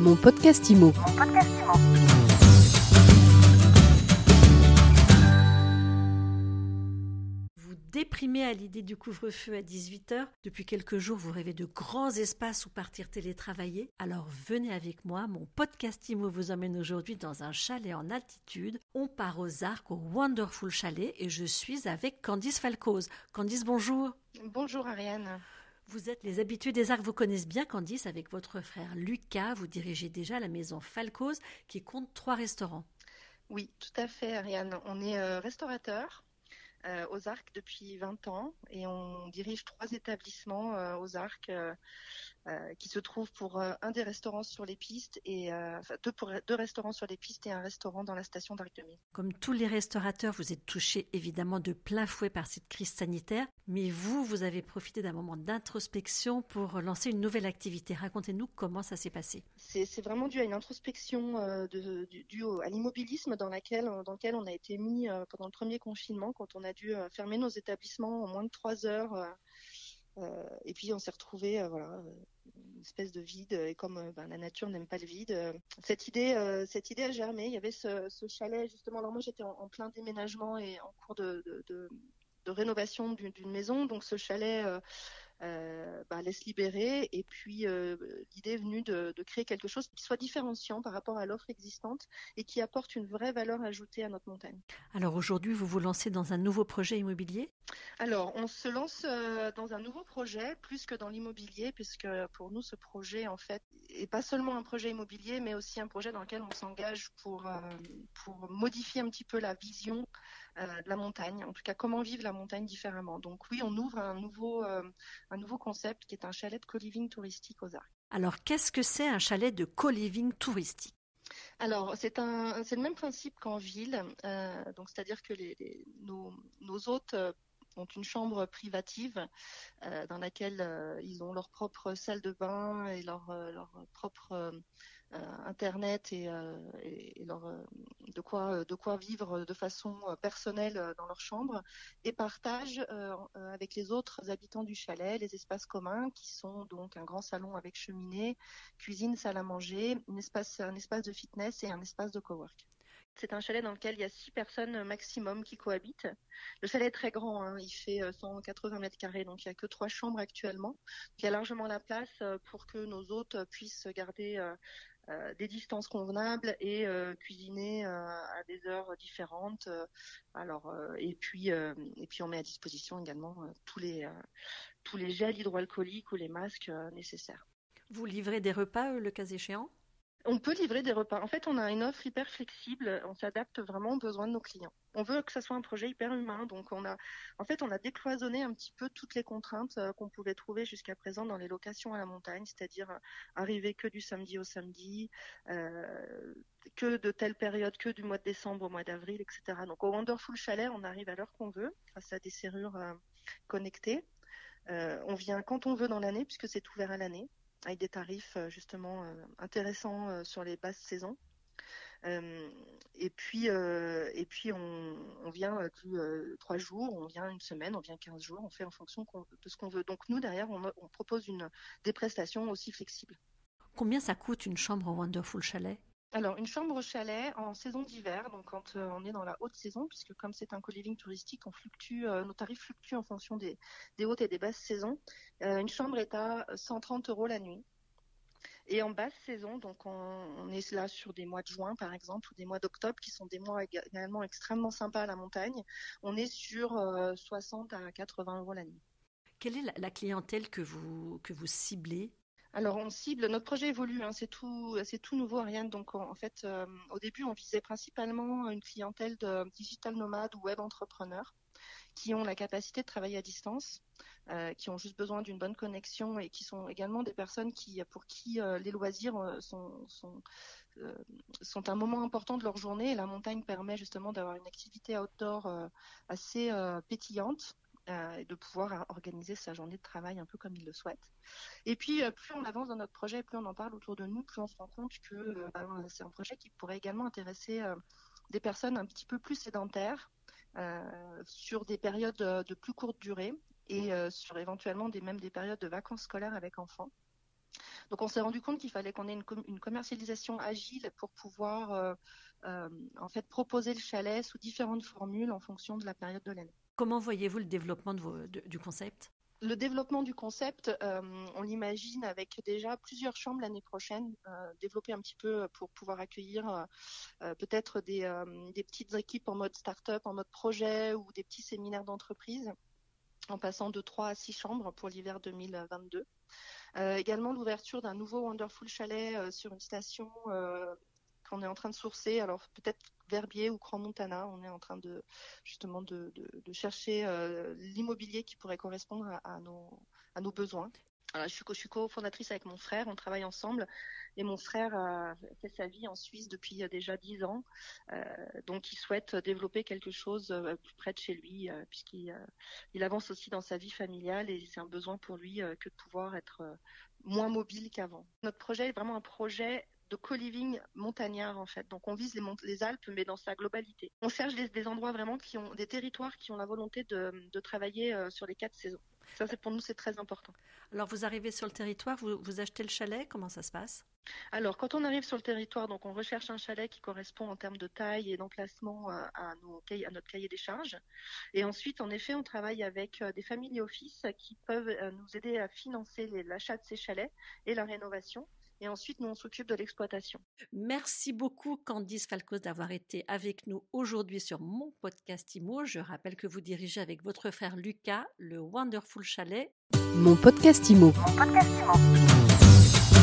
Mon podcast IMO. Vous déprimez à l'idée du couvre-feu à 18h. Depuis quelques jours, vous rêvez de grands espaces où partir télétravailler. Alors venez avec moi. Mon podcast IMO vous emmène aujourd'hui dans un chalet en altitude. On part aux Arcs, au Wonderful Chalet, et je suis avec Candice Falcoz. Candice, bonjour. Bonjour Ariane. Vous êtes les habitués des arcs, vous connaissez bien Candice avec votre frère Lucas. Vous dirigez déjà la maison Falcoz qui compte trois restaurants. Oui, tout à fait Ariane. On est euh, restaurateur euh, aux arcs depuis 20 ans et on dirige trois établissements euh, aux arcs euh, qui se trouvent pour un des restaurants sur les pistes et enfin, deux, pour, deux restaurants sur les pistes et un restaurant dans la station d'Arc de Mille. Comme tous les restaurateurs, vous êtes touchés évidemment de plein fouet par cette crise sanitaire, mais vous, vous avez profité d'un moment d'introspection pour lancer une nouvelle activité. Racontez-nous comment ça s'est passé. C'est vraiment dû à une introspection due à l'immobilisme dans, laquelle, dans lequel on a été mis pendant le premier confinement, quand on a dû euh, fermer nos établissements en moins de trois heures. euh, euh, et puis on s'est retrouvé, voilà, euh, une espèce de vide. Et comme ben, la nature n'aime pas le vide, cette idée, cette idée a germé. Il y avait ce, chalet justement. Alors moi j'étais en, plein déménagement et en cours de, rénovation d'une maison, donc ce chalet. Euh, bah, laisse libérer et puis euh, l'idée est venue de, de créer quelque chose qui soit différenciant par rapport à l'offre existante et qui apporte une vraie valeur ajoutée à notre montagne. Alors aujourd'hui, vous vous lancez dans un nouveau projet immobilier? Alors, on se lance euh, dans un nouveau projet, plus que dans l'immobilier, puisque pour nous, ce projet, en fait, est pas seulement un projet immobilier, mais aussi un projet dans lequel on s'engage pour, pour modifier un petit peu la vision de la montagne, en tout cas, comment vivre la montagne différemment. Donc oui, on ouvre un nouveau, un nouveau concept qui est un chalet de co-living touristique aux Arcs. Alors qu'est-ce que c'est un chalet de co-living touristique? Alors, c'est un, c'est le même principe qu'en ville. Euh, donc, c'est-à-dire que les, les- nos, nos hôtes euh, ont une chambre privative euh, dans laquelle euh, ils ont leur propre salle de bain et leur, leur propre internet et, euh, et, et leur, euh, de quoi de quoi vivre de façon euh, personnelle euh, dans leur chambre et partagent euh, euh, avec les autres habitants du chalet les espaces communs qui sont donc un grand salon avec cheminée, cuisine, salle à manger, un espace, un espace de fitness et un espace de cowork. C'est un chalet dans lequel il y a six personnes maximum qui cohabitent. Le chalet est très grand, hein, il fait euh, 180 mètres carrés, donc il n'y a que trois chambres actuellement. Il y a largement la place euh, pour que nos hôtes puissent garder euh, euh, des distances convenables et euh, cuisiner euh, à des heures différentes. Euh, alors euh, et puis euh, et puis on met à disposition également euh, tous les euh, tous les gels hydroalcooliques ou les masques euh, nécessaires. Vous livrez des repas, euh, le cas échéant? On peut livrer des repas. En fait, on a une offre hyper flexible. On s'adapte vraiment aux besoins de nos clients. On veut que ça soit un projet hyper humain. Donc, on a, en fait, on a décloisonné un petit peu toutes les contraintes euh, qu'on pouvait trouver jusqu'à présent dans les locations à la montagne, c'est-à-dire euh, arriver que du samedi au samedi, euh, que de telle période, que du mois de décembre au mois d'avril, etc. Donc, au Wonderful Chalet, on arrive à l'heure qu'on veut, grâce à des serrures connectées. On vient quand on veut dans l'année, puisque c'est ouvert à l'année avec des tarifs euh, justement euh, intéressants euh, sur les basses saisons. Et puis, et puis on, vient euh, trois jours, on vient une semaine, on vient 15 jours, on fait en fonction de ce qu'on veut. Donc nous, derrière, on, on propose une, des prestations aussi flexibles. Combien ça coûte une chambre au Wonderful Chalet? Alors, une chambre au chalet en saison d'hiver, donc quand euh, on est dans la haute saison, puisque comme c'est un co-living touristique, on fluctue, euh, nos tarifs fluctuent en fonction des, hautes et des basses saisons. Euh, une chambre est à 130 euros la nuit. Et en basse saison, donc on, est là sur des mois de juin par exemple ou des mois d'octobre qui sont des mois éga- également extrêmement sympas à la montagne. On est sur euh, 60 à 80 euros la nuit. Quelle est la, la clientèle que vous, que vous ciblez? Alors on cible, notre projet évolue, hein, c'est tout, c'est tout nouveau Ariane. Donc en, fait, euh, au début, on visait principalement une clientèle de digital nomades ou web entrepreneurs qui ont la capacité de travailler à distance, euh, qui ont juste besoin d'une bonne connexion et qui sont également des personnes qui, pour qui euh, les loisirs sont, sont, sont un moment important de leur journée et la montagne permet justement d'avoir une activité outdoor assez pétillante et de pouvoir euh, organiser sa journée de travail un peu comme ils le souhaitent. Et puis, euh, plus on avance dans notre projet, plus on en parle autour de nous, plus on se rend compte que euh, ben, c'est un projet qui pourrait également intéresser euh, des personnes un petit peu plus sédentaires euh, sur des périodes de, plus courte durée et euh, sur éventuellement même des périodes de vacances scolaires avec enfants. Donc on s'est rendu compte qu'il fallait qu'on ait une, commercialisation agile pour pouvoir en fait proposer le chalet sous différentes formules en fonction de la période de l'année. Comment voyez-vous le développement du concept? Le développement du concept, euh, on l'imagine avec déjà plusieurs chambres l'année prochaine, euh, développer un petit peu pour pouvoir accueillir euh, peut-être des, petites équipes en mode start-up, en mode projet ou des petits séminaires d'entreprise, en passant de 3 à 6 chambres pour l'hiver 2022. également l'ouverture d'un nouveau Wonderful Chalet sur une station qu'on est en train de sourcer. Alors peut-être Verbier ou Grand Montana. On est en train de justement de, chercher euh, l'immobilier qui pourrait correspondre à, nos, besoins. suis, je suis co-fondatrice avec mon frère, on travaille ensemble. Et mon frère a fait sa vie en Suisse depuis déjà dix ans. Euh, donc il souhaite développer quelque chose euh, plus près de chez lui, puisqu'il il avance aussi dans sa vie familiale et c'est un besoin pour lui que de pouvoir être moins mobile qu'avant. Notre projet est vraiment un projet de co-living montagnard en fait. Donc on vise les, les, Alpes mais dans sa globalité. On cherche des, endroits vraiment qui ont des territoires qui ont la volonté de, travailler euh, sur les quatre saisons. Ça c'est pour nous c'est très important. Alors vous arrivez sur le territoire, vous, achetez le chalet, comment ça se passe? Alors, quand on arrive sur le territoire, donc on recherche un chalet qui correspond en termes de taille et d'emplacement euh, à, à, notre cahier des charges. Et ensuite, en effet, on travaille avec euh, des familles office qui peuvent nous aider à financer l'achat de ces chalets et la rénovation et ensuite nous on s'occupe de l'exploitation. Merci beaucoup Candice Falcos d'avoir été avec nous aujourd'hui sur mon podcast IMO. Je rappelle que vous dirigez avec votre frère Lucas le Wonderful Chalet. Mon podcast IMO. Mon podcast IMO.